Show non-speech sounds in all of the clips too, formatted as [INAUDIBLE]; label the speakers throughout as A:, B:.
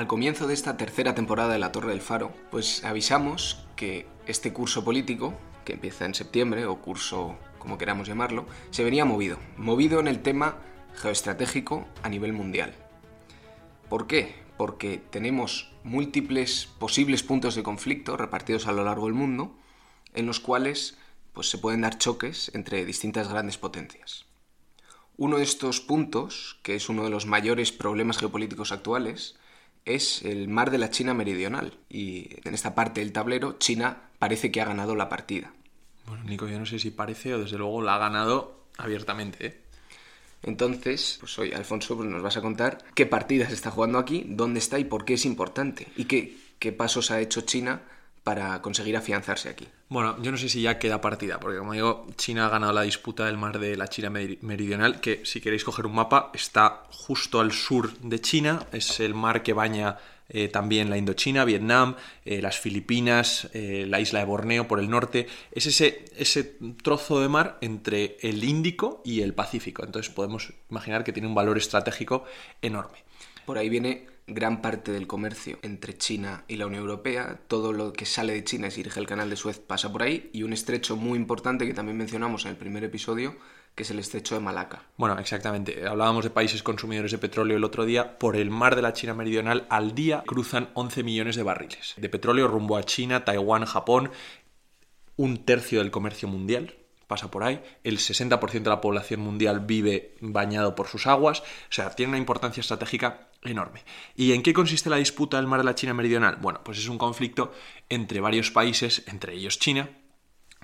A: Al comienzo de esta tercera temporada de La Torre del Faro, pues avisamos que este curso político, que empieza en septiembre, o curso como queramos llamarlo, se venía movido. Movido en el tema geoestratégico a nivel mundial. ¿Por qué? Porque tenemos múltiples posibles puntos de conflicto repartidos a lo largo del mundo, en los cuales pues, se pueden dar choques entre distintas grandes potencias. Uno de estos puntos, que es uno de los mayores problemas geopolíticos actuales, es el mar de la China meridional. Y en esta parte del tablero, China parece que ha ganado la partida.
B: Bueno, Nico, yo no sé si parece o desde luego la ha ganado abiertamente. ¿eh?
A: Entonces, pues hoy, Alfonso, pues nos vas a contar qué partidas está jugando aquí, dónde está y por qué es importante. Y qué, qué pasos ha hecho China para conseguir afianzarse aquí.
B: Bueno, yo no sé si ya queda partida, porque como digo, China ha ganado la disputa del mar de la China Meridional, que si queréis coger un mapa, está justo al sur de China, es el mar que baña eh, también la Indochina, Vietnam, eh, las Filipinas, eh, la isla de Borneo por el norte. Es ese, ese trozo de mar entre el Índico y el Pacífico. Entonces podemos imaginar que tiene un valor estratégico enorme.
A: Por ahí viene gran parte del comercio entre China y la Unión Europea. Todo lo que sale de China y se dirige al canal de Suez pasa por ahí. Y un estrecho muy importante que también mencionamos en el primer episodio, que es el estrecho de Malaca.
B: Bueno, exactamente. Hablábamos de países consumidores de petróleo el otro día. Por el mar de la China Meridional al día cruzan 11 millones de barriles de petróleo rumbo a China, Taiwán, Japón. Un tercio del comercio mundial pasa por ahí, el 60% de la población mundial vive bañado por sus aguas, o sea, tiene una importancia estratégica enorme. ¿Y en qué consiste la disputa del mar de la China Meridional? Bueno, pues es un conflicto entre varios países, entre ellos China,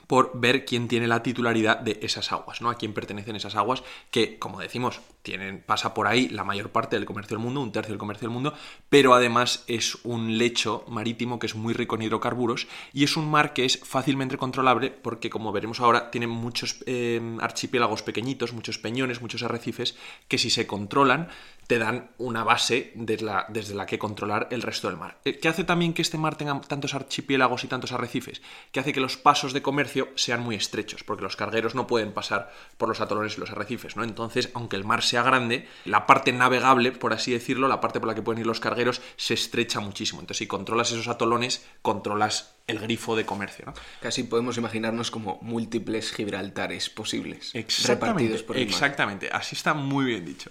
B: por ver quién tiene la titularidad de esas aguas, ¿no? A quién pertenecen esas aguas que, como decimos, tienen, pasa por ahí la mayor parte del comercio del mundo, un tercio del comercio del mundo, pero además es un lecho marítimo que es muy rico en hidrocarburos y es un mar que es fácilmente controlable porque, como veremos ahora, tiene muchos eh, archipiélagos pequeñitos, muchos peñones, muchos arrecifes que si se controlan te dan una base desde la, que controlar el resto del mar. Eh, ¿Qué hace también que este mar tenga tantos archipiélagos y tantos arrecifes? Que hace que los pasos de comercio sean muy estrechos, porque los cargueros no pueden pasar por los atolones y los arrecifes, ¿no? Entonces, aunque el mar sea grande, la parte navegable, por así decirlo, la parte por la que pueden ir los cargueros, se estrecha muchísimo. Entonces, si controlas esos atolones, controlas el grifo de comercio. ¿no?
A: Casi podemos imaginarnos como múltiples Gibraltares posibles
B: repartidos por el Exactamente, así está muy bien dicho.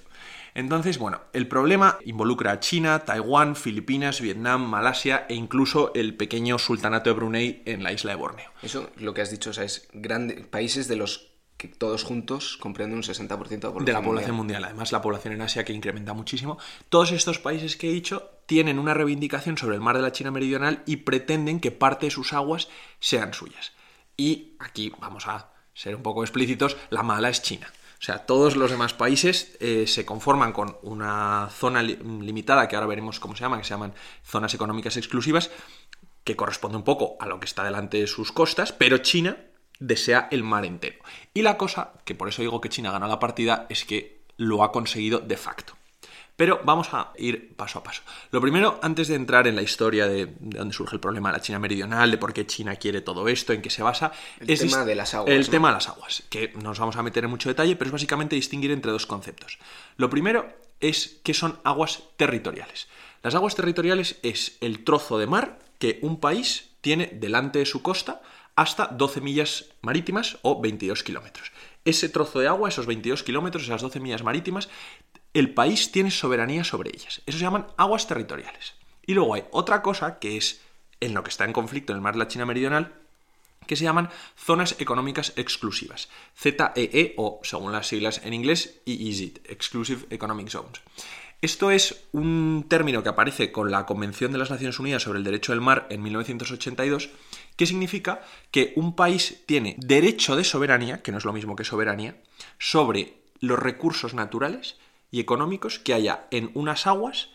B: Entonces, bueno, el problema involucra a China, Taiwán, Filipinas, Vietnam, Malasia e incluso el pequeño sultanato de Brunei en la isla de Borneo.
A: Eso, lo que has dicho, o sea, es grandes países de los que todos juntos comprenden un 60% de la población,
B: de la población mundial. Además, la población en Asia que incrementa muchísimo. Todos estos países que he dicho tienen una reivindicación sobre el mar de la China Meridional y pretenden que parte de sus aguas sean suyas. Y aquí vamos a ser un poco explícitos, la mala es China. O sea, todos los demás países eh, se conforman con una zona limitada, que ahora veremos cómo se llaman, que se llaman zonas económicas exclusivas, que corresponde un poco a lo que está delante de sus costas, pero China desea el mar entero. Y la cosa, que por eso digo que China gana la partida, es que lo ha conseguido de facto. Pero vamos a ir paso a paso. Lo primero, antes de entrar en la historia de, dónde surge el problema de la China meridional, de por qué China quiere todo esto, en qué se basa,
A: el es tema de las aguas.
B: El tema de las aguas, que nos vamos a meter en mucho detalle, pero es básicamente distinguir entre dos conceptos. Lo primero es qué son aguas territoriales. Las aguas territoriales es el trozo de mar que un país tiene delante de su costa hasta 12 millas marítimas o 22 kilómetros. Ese trozo de agua, esos 22 kilómetros, esas 12 millas marítimas, el país tiene soberanía sobre ellas. Eso se llaman aguas territoriales. Y luego hay otra cosa que es en lo que está en conflicto en el mar de la China Meridional, que se llaman zonas económicas exclusivas, ZEE e o, según las siglas en inglés, EEZ, Exclusive Economic Zones. Esto es un término que aparece con la Convención de las Naciones Unidas sobre el Derecho del Mar en 1982, que significa que un país tiene derecho de soberanía, que no es lo mismo que soberanía, sobre los recursos naturales y económicos que haya en unas aguas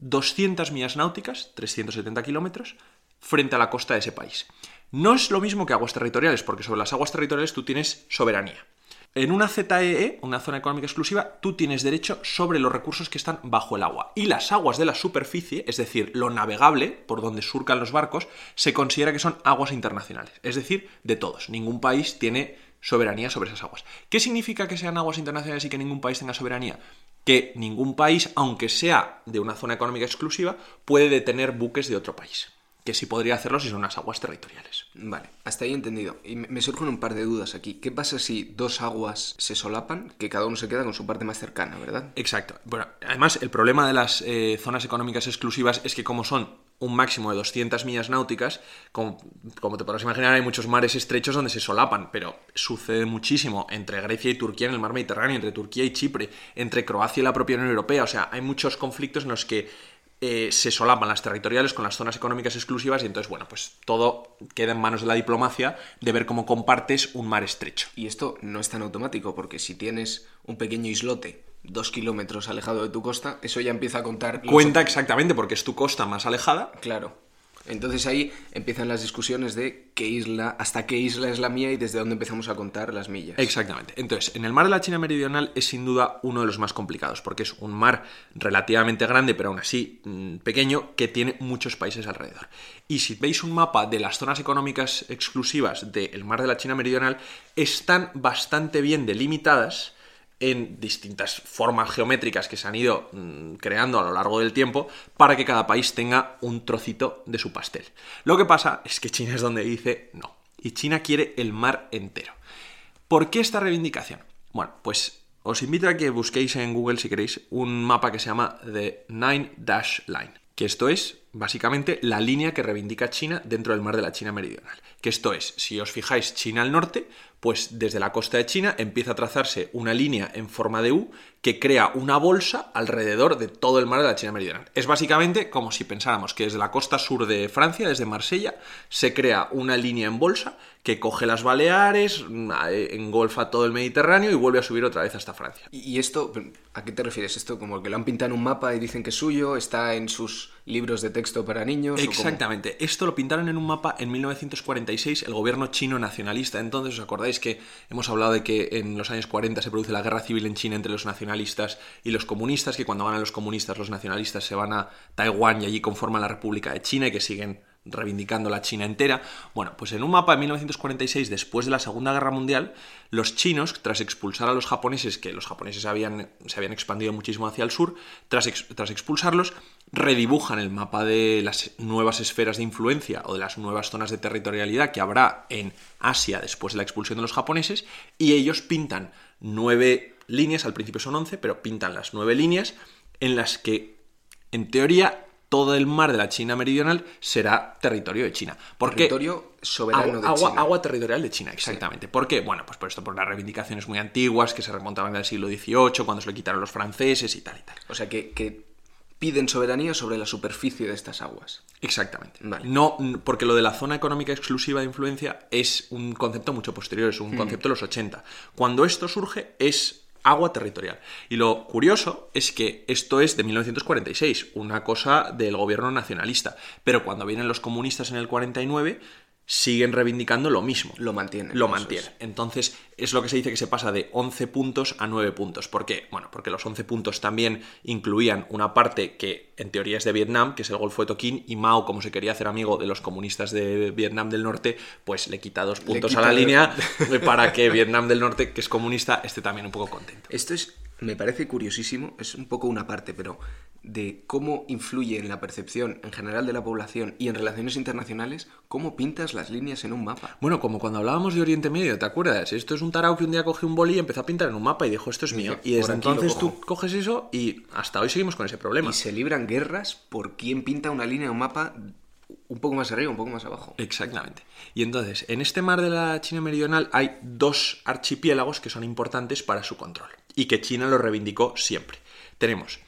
B: 200 millas náuticas, 370 kilómetros, frente a la costa de ese país. No es lo mismo que aguas territoriales, porque sobre las aguas territoriales tú tienes soberanía. En una ZEE, e, una zona económica exclusiva, tú tienes derecho sobre los recursos que están bajo el agua. Y las aguas de la superficie, es decir, lo navegable, por donde surcan los barcos, se considera que son aguas internacionales. Es decir, de todos. Ningún país tiene soberanía sobre esas aguas. ¿Qué significa que sean aguas internacionales y que ningún país tenga soberanía? Que ningún país, aunque sea de una zona económica exclusiva, puede detener buques de otro país que sí podría hacerlo si son unas aguas territoriales.
A: Vale, hasta ahí entendido. Y me surgen un par de dudas aquí. ¿Qué pasa si dos aguas se solapan? Que cada uno se queda con su parte más cercana, ¿verdad?
B: Exacto. Bueno, además el problema de las eh, zonas económicas exclusivas es que como son un máximo de 200 millas náuticas, como, como, te podrás imaginar, hay muchos mares estrechos donde se solapan, pero sucede muchísimo entre Grecia y Turquía en el mar Mediterráneo, entre Turquía y Chipre, entre Croacia y la propia Unión Europea. O sea, hay muchos conflictos en los que eh, se solapan las territoriales con las zonas económicas exclusivas y entonces, bueno, pues todo queda en manos de la diplomacia de ver cómo compartes un mar estrecho.
A: Y esto no es tan automático, porque si tienes un pequeño islote dos kilómetros alejado de tu costa, eso ya empieza a contar...
B: Cuenta exactamente, porque es tu costa más alejada.
A: Claro. Entonces ahí empiezan las discusiones de qué isla, hasta qué isla es la mía y desde dónde empezamos a contar las millas.
B: Exactamente. Entonces, en el mar de la China Meridional es sin duda uno de los más complicados, porque es un mar relativamente grande, pero aún así mm, pequeño, que tiene muchos países alrededor. Y si veis un mapa de las zonas económicas exclusivas del mar de la China Meridional, están bastante bien delimitadas en distintas formas geométricas que se han ido mm, creando a lo largo del tiempo para que cada país tenga un trocito de su pastel. Lo que pasa es que China es donde dice no. Y China quiere el mar entero. ¿Por qué esta reivindicación? Bueno, pues os invito a que busquéis en Google, si queréis, un mapa que se llama The Nine Dash Line, que esto es básicamente la línea que reivindica China dentro del mar de la China Meridional. Que esto es, si os fijáis, China al norte, pues desde la costa de China empieza a trazarse una línea en forma de U que crea una bolsa alrededor de todo el mar de la China Meridional. Es básicamente como si pensáramos que desde la costa sur de Francia, desde Marsella, se crea una línea en bolsa que coge las Baleares, engolfa todo el Mediterráneo y vuelve a subir otra vez hasta Francia.
A: ¿Y esto, a qué te refieres? ¿Esto como que lo han pintado en un mapa y dicen que es suyo? ¿Está en sus libros de texto para niños?
B: Exactamente. Esto lo pintaron en un mapa en 1946 el gobierno chino nacionalista. Entonces, ¿os acordáis que hemos hablado de que en los años 40 se produce la guerra civil en China entre los nacionalistas y los comunistas? Que cuando van a los comunistas, los nacionalistas se van a Taiwán y allí conforman la República de China y que siguen reivindicando la China entera. Bueno, pues en un mapa de 1946, después de la Segunda Guerra Mundial, los chinos, tras expulsar a los japoneses, que los japoneses habían, se habían expandido muchísimo hacia el sur, tras, tras expulsarlos, redibujan el mapa de las nuevas esferas de influencia o de las nuevas zonas de territorialidad que habrá en Asia después de la expulsión de los japoneses, y ellos pintan nueve líneas, al principio son once, pero pintan las nueve líneas en las que, en teoría, todo el mar de la China meridional será territorio de China.
A: ¿Por territorio soberano
B: agua,
A: de China.
B: Agua territorial de China, exactamente. ¿Por qué? Bueno, pues por esto, por las reivindicaciones muy antiguas que se remontaban al siglo XVIII, cuando se lo quitaron los franceses y tal y tal.
A: O sea, que, piden soberanía sobre la superficie de estas aguas.
B: Exactamente. No, porque lo de la zona económica exclusiva de influencia es un concepto mucho posterior, es un mm. concepto de los 80. Cuando esto surge es agua territorial. Y lo curioso es que esto es de 1946, una cosa del gobierno nacionalista, pero cuando vienen los comunistas en el 49 siguen reivindicando lo mismo.
A: Lo mantienen.
B: Lo mantienen. Entonces, es lo que se dice que se pasa de 11 puntos a 9 puntos. ¿Por qué? Bueno, porque los 11 puntos también incluían una parte que en teoría es de Vietnam, que es el Golfo de Toquín, y Mao, como se quería hacer amigo de los comunistas de Vietnam del Norte, pues le quita dos puntos a la línea [LAUGHS] para que Vietnam del Norte, que es comunista, esté también un poco contento.
A: Esto es me parece curiosísimo, es un poco una parte, pero de cómo influye en la percepción en general de la población y en relaciones internacionales, cómo pintas las líneas en un mapa.
B: Bueno, como cuando hablábamos de Oriente Medio, ¿te acuerdas? Esto es un tarao que un día cogió un boli y empezó a pintar en un mapa y dijo, esto es mío. Y desde entonces tú coges eso y hasta hoy seguimos con ese problema.
A: Y se libran guerras por quién pinta una línea en un mapa un poco más arriba, un poco más abajo.
B: Exactamente. Y entonces, en este mar de la China Meridional hay dos archipiélagos que son importantes para su control y que China lo reivindicó siempre. Tenemos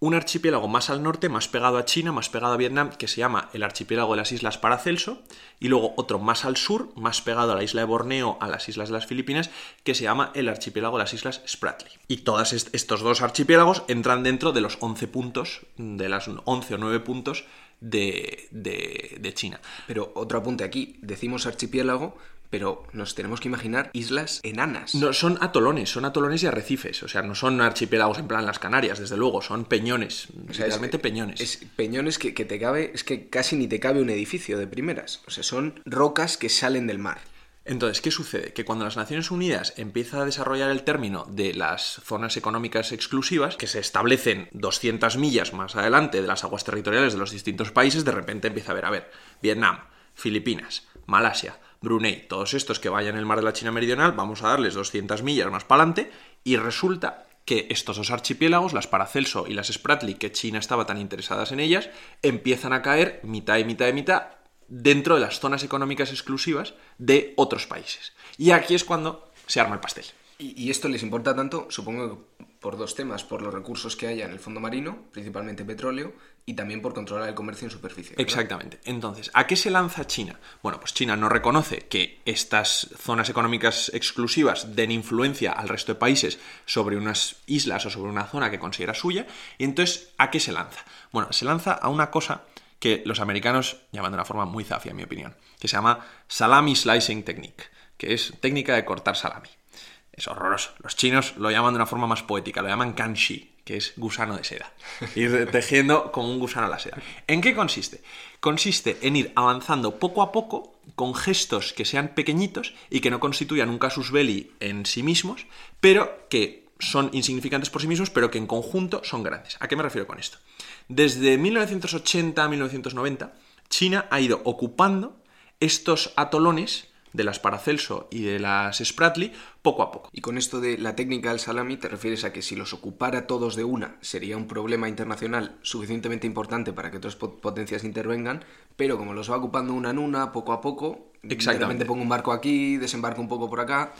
B: un archipiélago más al norte, más pegado a China, más pegado a Vietnam, que se llama el archipiélago de las Islas Paracelso, y luego otro más al sur, más pegado a la isla de Borneo, a las islas de las Filipinas, que se llama el archipiélago de las Islas Spratly. Y todos estos dos archipiélagos entran dentro de los 11 puntos, de las 11 o 9 puntos de, de China.
A: Pero otro apunte aquí, decimos archipiélago, pero nos tenemos que imaginar islas enanas.
B: No, son atolones, son atolones y arrecifes. O sea, no son archipiélagos en plan las Canarias, desde luego, son peñones, realmente peñones.
A: Es peñones que, que, te cabe, es que casi ni te cabe un edificio de primeras. O sea, son rocas que salen del mar.
B: Entonces, ¿qué sucede? Que cuando las Naciones Unidas empieza a desarrollar el término de las zonas económicas exclusivas, que se establecen 200 millas más adelante de las aguas territoriales de los distintos países, de repente empieza a ver, a ver, Vietnam, Filipinas, Malasia, Brunei, todos estos que vayan en el mar de la China Meridional, vamos a darles 200 millas más para adelante, y resulta que estos dos archipiélagos, las Paracelso y las Spratly, que China estaba tan interesadas en ellas, empiezan a caer mitad y mitad y mitad dentro de las zonas económicas exclusivas de otros países. Y aquí es cuando se arma el pastel.
A: Y, esto les importa tanto, supongo por dos temas, por los recursos que haya en el fondo marino, principalmente petróleo, y también por controlar el comercio en superficie.
B: Exactamente. Entonces, ¿a qué se lanza China? Bueno, pues China no reconoce que estas zonas económicas exclusivas den influencia al resto de países sobre unas islas o sobre una zona que considera suya, y entonces, ¿a qué se lanza? Bueno, se lanza a una cosa que los americanos llaman de una forma muy zafia, en mi opinión, que se llama Salami Slicing Technique, que es técnica de cortar salami. Es horroroso. Los chinos lo llaman de una forma más poética, lo llaman kanshi, que es gusano de seda. Ir tejiendo como un gusano la seda. ¿En qué consiste? Consiste en ir avanzando poco a poco con gestos que sean pequeñitos y que no constituyan un casus belli en sí mismos, pero que son insignificantes por sí mismos, pero que en conjunto son grandes. ¿A qué me refiero con esto? Desde 1980 a 1990, China ha ido ocupando estos atolones de las Paracelso y de las Spratly poco a poco.
A: Y con esto de la técnica del salami te refieres a que si los ocupara todos de una sería un problema internacional suficientemente importante para que otras potencias intervengan, pero como los va ocupando una en una, poco a poco, Exactamente. pongo un barco aquí, desembarco un poco por acá.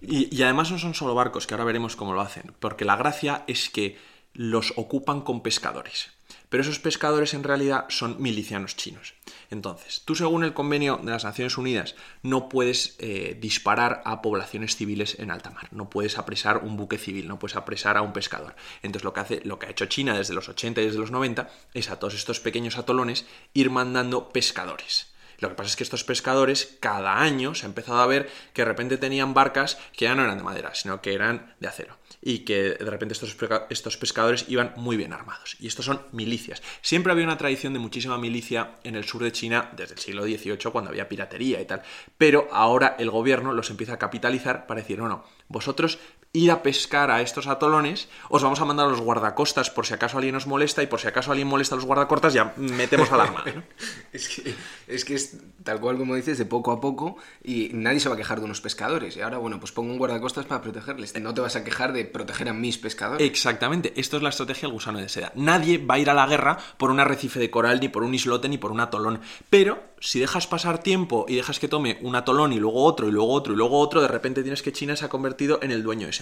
B: Y, y además no son solo barcos, que ahora veremos cómo lo hacen, porque la gracia es que los ocupan con pescadores pero esos pescadores en realidad son milicianos chinos. Entonces, tú según el convenio de las Naciones Unidas no puedes eh, disparar a poblaciones civiles en alta mar, no puedes apresar un buque civil, no puedes apresar a un pescador. Entonces lo que, hace, lo que ha hecho China desde los 80 y desde los 90 es a todos estos pequeños atolones ir mandando pescadores. Lo que pasa es que estos pescadores cada año se ha empezado a ver que de repente tenían barcas que ya no eran de madera, sino que eran de acero y que de repente estos, estos pescadores iban muy bien armados. Y estos son milicias. Siempre había una tradición de muchísima milicia en el sur de China desde el siglo XVIII, cuando había piratería y tal. Pero ahora el gobierno los empieza a capitalizar para decir, no, no, vosotros ir a pescar a estos atolones, os vamos a mandar a los guardacostas por si acaso alguien os molesta y por si acaso alguien molesta a los guardacostas ya metemos alarma. ¿no? [LAUGHS]
A: es, que, es que es tal cual como dices, de poco a poco y nadie se va a quejar de unos pescadores. Y ahora, bueno, pues pongo un guardacostas para protegerles. No te vas a quejar de proteger a mis pescadores.
B: Exactamente, esto es la estrategia del gusano de seda. Nadie va a ir a la guerra por un arrecife de coral, ni por un islote, ni por un atolón. Pero si dejas pasar tiempo y dejas que tome un atolón y luego otro y luego otro y luego otro, de repente tienes que China se ha convertido en el dueño de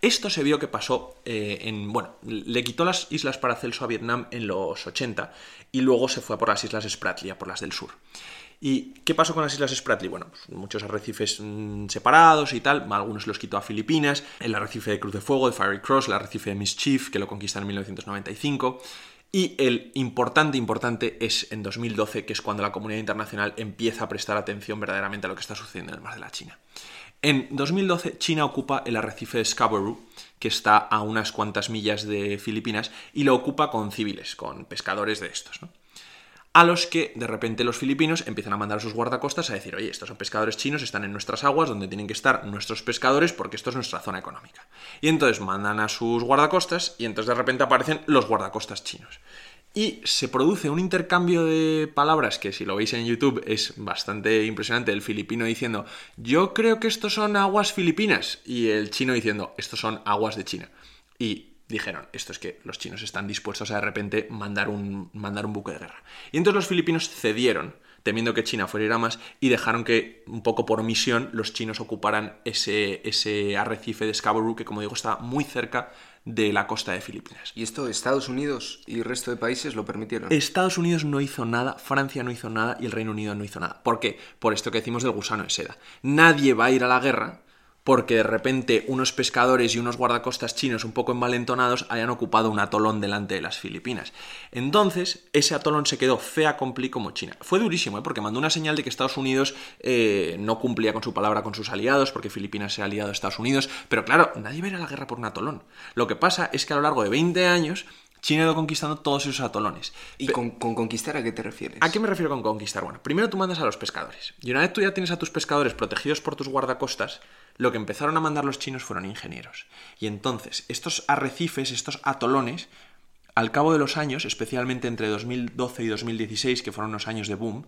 B: Esto se vio que pasó eh, en, bueno, le quitó las islas Paracelso a Vietnam en los 80 y luego se fue por las islas Spratly, a por las del sur. ¿Y qué pasó con las Islas Spratly? Bueno, pues muchos arrecifes mm, separados y tal, algunos los quitó a Filipinas, el arrecife de Cruz de Fuego, de Fiery Cross, el arrecife de Mischief, que lo conquistan en 1995. Y el importante, importante es en 2012, que es cuando la comunidad internacional empieza a prestar atención verdaderamente a lo que está sucediendo en el mar de la China. En 2012, China ocupa el arrecife de Scarborough, que está a unas cuantas millas de Filipinas, y lo ocupa con civiles, con pescadores de estos. ¿no? a los que de repente los filipinos empiezan a mandar a sus guardacostas a decir, oye, estos son pescadores chinos, están en nuestras aguas donde tienen que estar nuestros pescadores porque esto es nuestra zona económica. Y entonces mandan a sus guardacostas y entonces de repente aparecen los guardacostas chinos. Y se produce un intercambio de palabras que si lo veis en YouTube es bastante impresionante. El filipino diciendo, yo creo que estos son aguas filipinas. Y el chino diciendo, estos son aguas de China. Y dijeron, esto es que los chinos están dispuestos a de repente mandar un, mandar un buque de guerra. Y entonces los filipinos cedieron, temiendo que China fuera a más, y dejaron que, un poco por omisión, los chinos ocuparan ese, ese arrecife de Scarborough, que como digo está muy cerca de la costa de Filipinas.
A: ¿Y esto Estados Unidos y el resto de países lo permitieron?
B: Estados Unidos no hizo nada, Francia no hizo nada y el Reino Unido no hizo nada. ¿Por qué? Por esto que decimos del gusano de seda. Nadie va a ir a la guerra porque de repente unos pescadores y unos guardacostas chinos un poco envalentonados hayan ocupado un atolón delante de las Filipinas. Entonces, ese atolón se quedó fea compli como China. Fue durísimo, ¿eh? porque mandó una señal de que Estados Unidos eh, no cumplía con su palabra con sus aliados, porque Filipinas se ha aliado a Estados Unidos, pero claro, nadie a la guerra por un atolón. Lo que pasa es que a lo largo de 20 años China ha ido conquistando todos esos atolones.
A: ¿Y con, con conquistar a qué te refieres?
B: ¿A qué me refiero con conquistar? Bueno, primero tú mandas a los pescadores. Y una vez tú ya tienes a tus pescadores protegidos por tus guardacostas, lo que empezaron a mandar los chinos fueron ingenieros. Y entonces, estos arrecifes, estos atolones, al cabo de los años, especialmente entre 2012 y 2016, que fueron unos años de boom,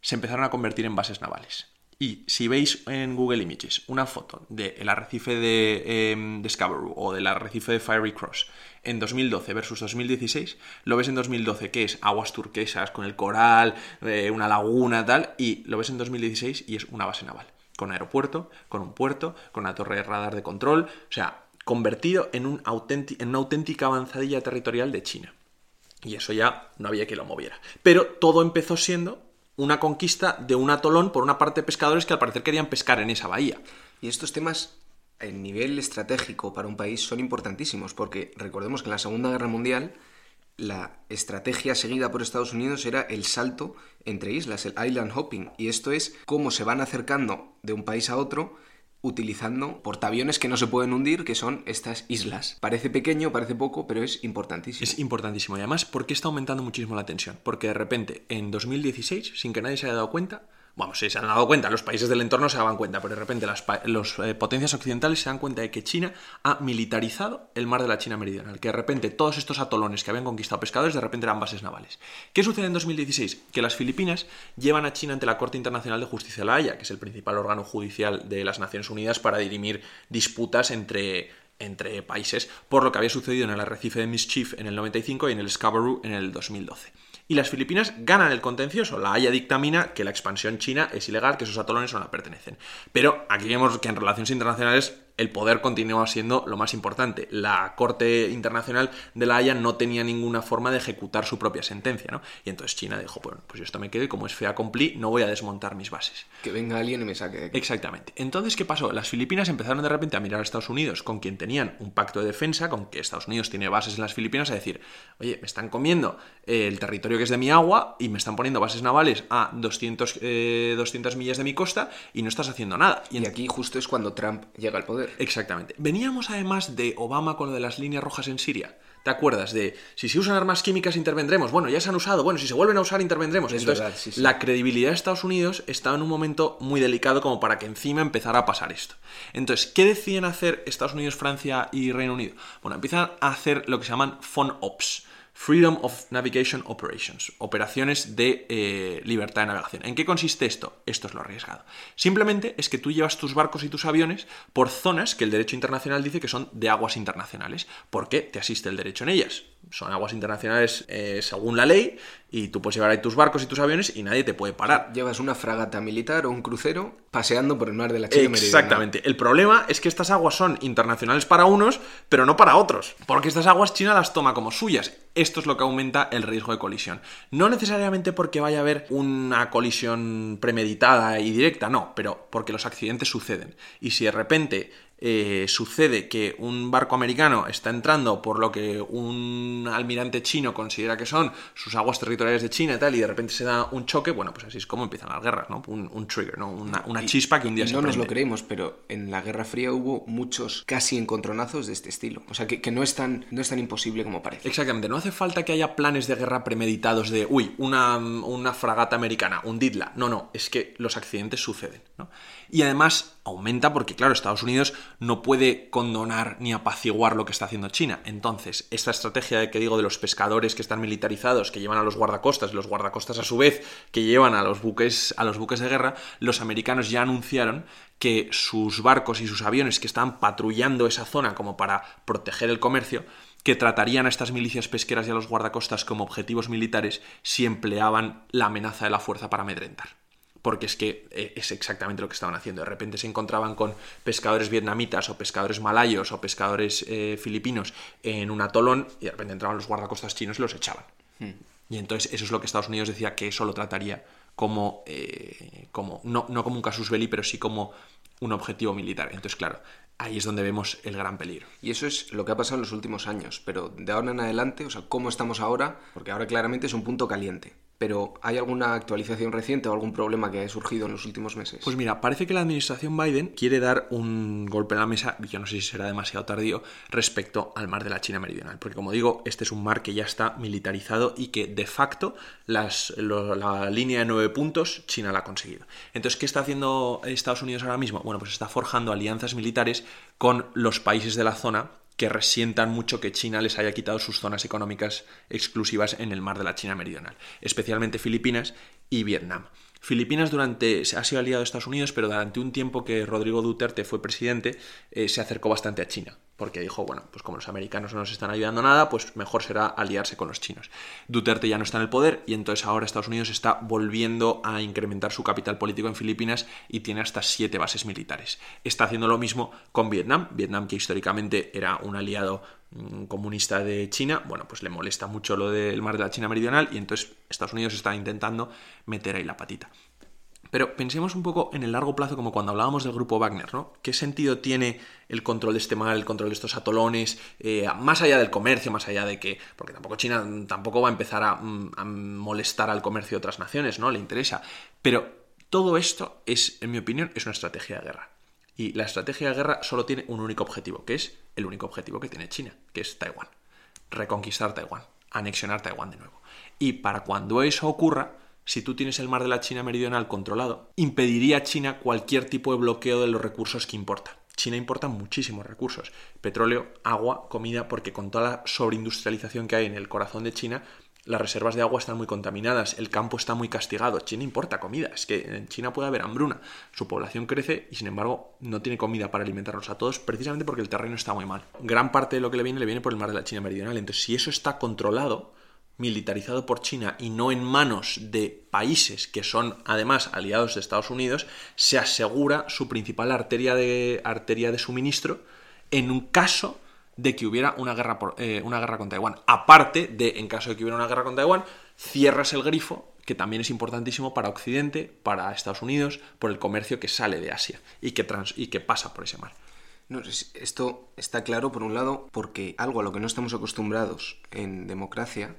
B: se empezaron a convertir en bases navales. Y si veis en Google Images una foto del arrecife de em, Discovery o del arrecife de Fiery Cross en 2012 versus 2016, lo ves en 2012 que es aguas turquesas con el coral, eh, una laguna, tal, y lo ves en 2016 y es una base naval, con aeropuerto, con un puerto, con una torre de radar de control, o sea, convertido en, en una auténtica avanzadilla territorial de China. Y eso ya no había que lo moviera. Pero todo empezó siendo una conquista de un atolón por una parte de pescadores que al parecer querían pescar en esa bahía.
A: Y estos temas, en nivel estratégico para un país, son importantísimos, porque recordemos que en la Segunda Guerra Mundial la estrategia seguida por Estados Unidos era el salto entre islas, el island hopping, y esto es cómo se van acercando de un país a otro utilizando portaaviones que no se pueden hundir, que son estas islas. Parece pequeño, parece poco, pero es importantísimo.
B: Es importantísimo. Y además, ¿por qué está aumentando muchísimo la tensión? Porque de repente, en 2016, sin que nadie se haya dado cuenta, Vamos, si se han dado cuenta, los países del entorno se daban cuenta, pero de repente las eh, potencias occidentales se dan cuenta de que China ha militarizado el mar de la China meridional, que de repente todos estos atolones que habían conquistado pescadores de repente eran bases navales. ¿Qué sucede en 2016? Que las Filipinas llevan a China ante la Corte Internacional de Justicia de la Haya, que es el principal órgano judicial de las Naciones Unidas para dirimir disputas entre países por lo que había sucedido en el arrecife de Mischief en el 95 y en el Scarborough en el 2012 y las Filipinas ganan el contencioso. La Haya dictamina que la expansión china es ilegal, que esos atolones no la pertenecen. Pero aquí vemos que en relaciones internacionales el poder continúa siendo lo más importante. La Corte Internacional de la Haya no tenía ninguna forma de ejecutar su propia sentencia, ¿no? Y entonces China dijo, bueno, pues yo esto me quedo y como es fea cumplir, no voy a desmontar mis bases.
A: Que venga alguien y me saque de aquí.
B: Exactamente. Entonces, ¿qué pasó? Las Filipinas empezaron de repente a mirar a Estados Unidos, con quien tenían un pacto de defensa, con que Estados Unidos tiene bases en las Filipinas, a decir, oye, me están comiendo el territorio que es de mi agua y me están poniendo bases navales a 200, 200 eh, millas de mi costa y no estás haciendo nada.
A: Y, y aquí justo es cuando Trump llega al poder.
B: Exactamente. Veníamos además de Obama con lo de las líneas rojas en Siria. ¿Te acuerdas de si se usan armas químicas intervendremos? Bueno, ya se han usado. Bueno, si se vuelven a usar intervendremos. Entonces, la credibilidad de Estados Unidos estaba en un momento muy delicado como para que encima empezara a pasar esto. Entonces, ¿qué deciden hacer Estados Unidos, Francia y Reino Unido? Bueno, empiezan a hacer lo que se llaman fun ops. Freedom of Navigation Operations, operaciones de eh, libertad de navegación. ¿En qué consiste esto? Esto es lo arriesgado. Simplemente es que tú llevas tus barcos y tus aviones por zonas que el derecho internacional dice que son de aguas internacionales, porque te asiste el derecho en ellas son aguas internacionales eh, según la ley y tú puedes llevar ahí tus barcos y tus aviones y nadie te puede parar.
A: Llevas una fragata militar o un crucero paseando por el mar de la China
B: Exactamente. El problema es que estas aguas son internacionales para unos, pero no para otros, porque estas aguas China las toma como suyas. Esto es lo que aumenta el riesgo de colisión. No necesariamente porque vaya a haber una colisión premeditada y directa, no, pero porque los accidentes suceden. Y si de repente eh, sucede que un barco americano está entrando por lo que un almirante chino considera que son sus aguas territoriales de China y tal, y de repente se da un choque, bueno, pues así es como empiezan las guerras, ¿no? Un, trigger, ¿no? Una, chispa que un día
A: no
B: se No
A: nos lo creemos, pero en la Guerra Fría hubo muchos casi encontronazos de este estilo. O sea, que, no, es tan, no es tan imposible como parece.
B: Exactamente, no hace falta que haya planes de guerra premeditados de, uy, una, una fragata americana, hundidla. No, no, es que los accidentes suceden, ¿no? Y además aumenta porque, claro, Estados Unidos no puede condonar ni apaciguar lo que está haciendo China. Entonces, esta estrategia que digo de los pescadores que están militarizados, que llevan a los guardacostas, los guardacostas a su vez que llevan a los buques, a los buques de guerra, los americanos ya anunciaron que sus barcos y sus aviones que están patrullando esa zona como para proteger el comercio, que tratarían a estas milicias pesqueras y a los guardacostas como objetivos militares si empleaban la amenaza de la fuerza para amedrentar porque es que eh, es exactamente lo que estaban haciendo. De repente se encontraban con pescadores vietnamitas o pescadores malayos o pescadores eh, filipinos en un atolón y de repente entraban los guardacostas chinos y los echaban. Hmm. Y entonces eso es lo que Estados Unidos decía que eso lo trataría como, eh, como no, no como un casus belli, pero sí como un objetivo militar. Entonces, claro, ahí es donde vemos el gran peligro.
A: Y eso es lo que ha pasado en los últimos años, pero de ahora en adelante, o sea, cómo estamos ahora, porque ahora claramente es un punto caliente. Pero ¿hay alguna actualización reciente o algún problema que haya surgido en los últimos meses?
B: Pues mira, parece que la administración Biden quiere dar un golpe en la mesa, yo no sé si será demasiado tardío, respecto al mar de la China Meridional. Porque como digo, este es un mar que ya está militarizado y que de facto las, la línea de nueve puntos China la ha conseguido. Entonces, ¿qué está haciendo Estados Unidos ahora mismo? Bueno, pues está forjando alianzas militares con los países de la zona que resientan mucho que China les haya quitado sus zonas económicas exclusivas en el mar de la China Meridional, especialmente Filipinas y Vietnam. Filipinas durante ha sido aliado de Estados Unidos, pero durante un tiempo que Rodrigo Duterte fue presidente, eh, se acercó bastante a China, porque dijo, bueno, pues como los americanos no nos están ayudando nada, pues mejor será aliarse con los chinos. Duterte ya no está en el poder y entonces ahora Estados Unidos está volviendo a incrementar su capital político en Filipinas y tiene hasta siete bases militares. Está haciendo lo mismo con Vietnam, Vietnam que históricamente era un aliado mm, comunista de China, bueno, pues le molesta mucho lo del mar de la China Meridional y entonces Estados Unidos está intentando meter ahí la patita. Pero pensemos un poco en el largo plazo, como cuando hablábamos del grupo Wagner, ¿no? ¿Qué sentido tiene el control de este mar, el control de estos atolones, eh, más allá del comercio, más allá de que, porque tampoco China tampoco va a empezar a, mm, a, molestar al comercio de otras naciones, ¿no? Le interesa. Pero todo esto es, en mi opinión, es una estrategia de guerra. Y la estrategia de guerra solo tiene un único objetivo, que es el único objetivo que tiene China, que es Taiwán. Reconquistar Taiwán, anexionar Taiwán de nuevo. Y para cuando eso ocurra, si tú tienes el mar de la China meridional controlado, impediría a China cualquier tipo de bloqueo de los recursos que importa. China importa muchísimos recursos, petróleo, agua, comida, porque con toda la sobreindustrialización que hay en el corazón de China, las reservas de agua están muy contaminadas, el campo está muy castigado, China importa comida, es que en China puede haber hambruna, su población crece y sin embargo no tiene comida para alimentarlos a todos precisamente porque el terreno está muy mal. Gran parte de lo que le viene le viene por el mar de la China meridional, entonces si eso está controlado, militarizado por China y no en manos de países que son además aliados de Estados Unidos, se asegura su principal arteria de, arteria de suministro en un caso de que hubiera una guerra, por, eh, una guerra con Taiwán. Aparte de, en caso de que hubiera una guerra con Taiwán, cierras el grifo, que también es importantísimo para Occidente, para Estados Unidos, por el comercio que sale de Asia y que, trans, y que pasa por ese mar.
A: No, esto está claro, por un lado, porque algo a lo que no estamos acostumbrados en democracia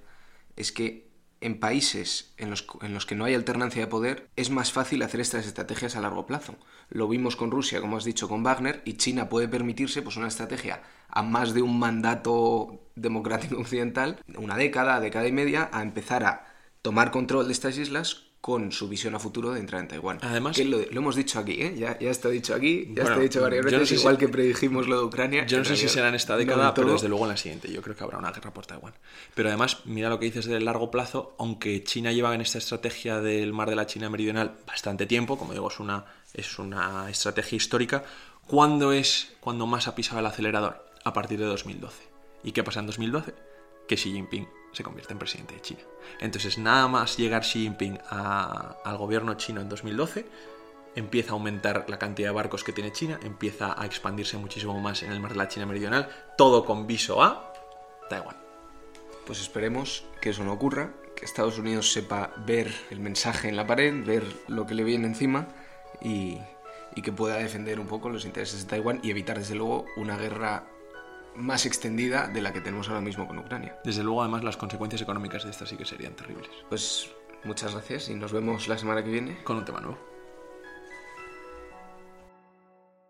A: es que en países en los, en los, que no hay alternancia de poder es más fácil hacer estas estrategias a largo plazo. Lo vimos con Rusia, como has dicho, con Wagner, y China puede permitirse pues, una estrategia a más de un mandato democrático [LAUGHS] occidental, una década, década y media, a empezar a tomar control de estas islas con su visión a futuro de entrar en Taiwán.
B: Además,
A: que lo, hemos dicho aquí, ¿eh? ya, ya está dicho aquí, ya está dicho varias veces, no sé igual si, que predijimos lo de Ucrania.
B: Yo no sé si será en esta década, no pero desde luego en la siguiente. Yo creo que habrá una guerra por Taiwán. Pero además, mira lo que dices del largo plazo, aunque China lleva en esta estrategia del mar de la China meridional bastante tiempo, como digo, es una, es una estrategia histórica, ¿cuándo es cuando más ha pisado el acelerador? A partir de 2012. ¿Y qué pasa en 2012? Que Xi Jinping se convierte en presidente de China. Entonces, nada más llegar Xi Jinping al gobierno chino en 2012, empieza a aumentar la cantidad de barcos que tiene China, empieza a expandirse muchísimo más en el mar de la China Meridional, todo con viso a Taiwán.
A: Pues esperemos que eso no ocurra, que Estados Unidos sepa ver el mensaje en la pared, ver lo que le viene encima y que pueda defender un poco los intereses de Taiwán y evitar desde luego una guerra más extendida de la que tenemos ahora mismo con Ucrania.
B: Desde luego, además, las consecuencias económicas de esta sí que serían terribles.
A: Pues muchas gracias y nos vemos la semana que viene
B: con un tema nuevo.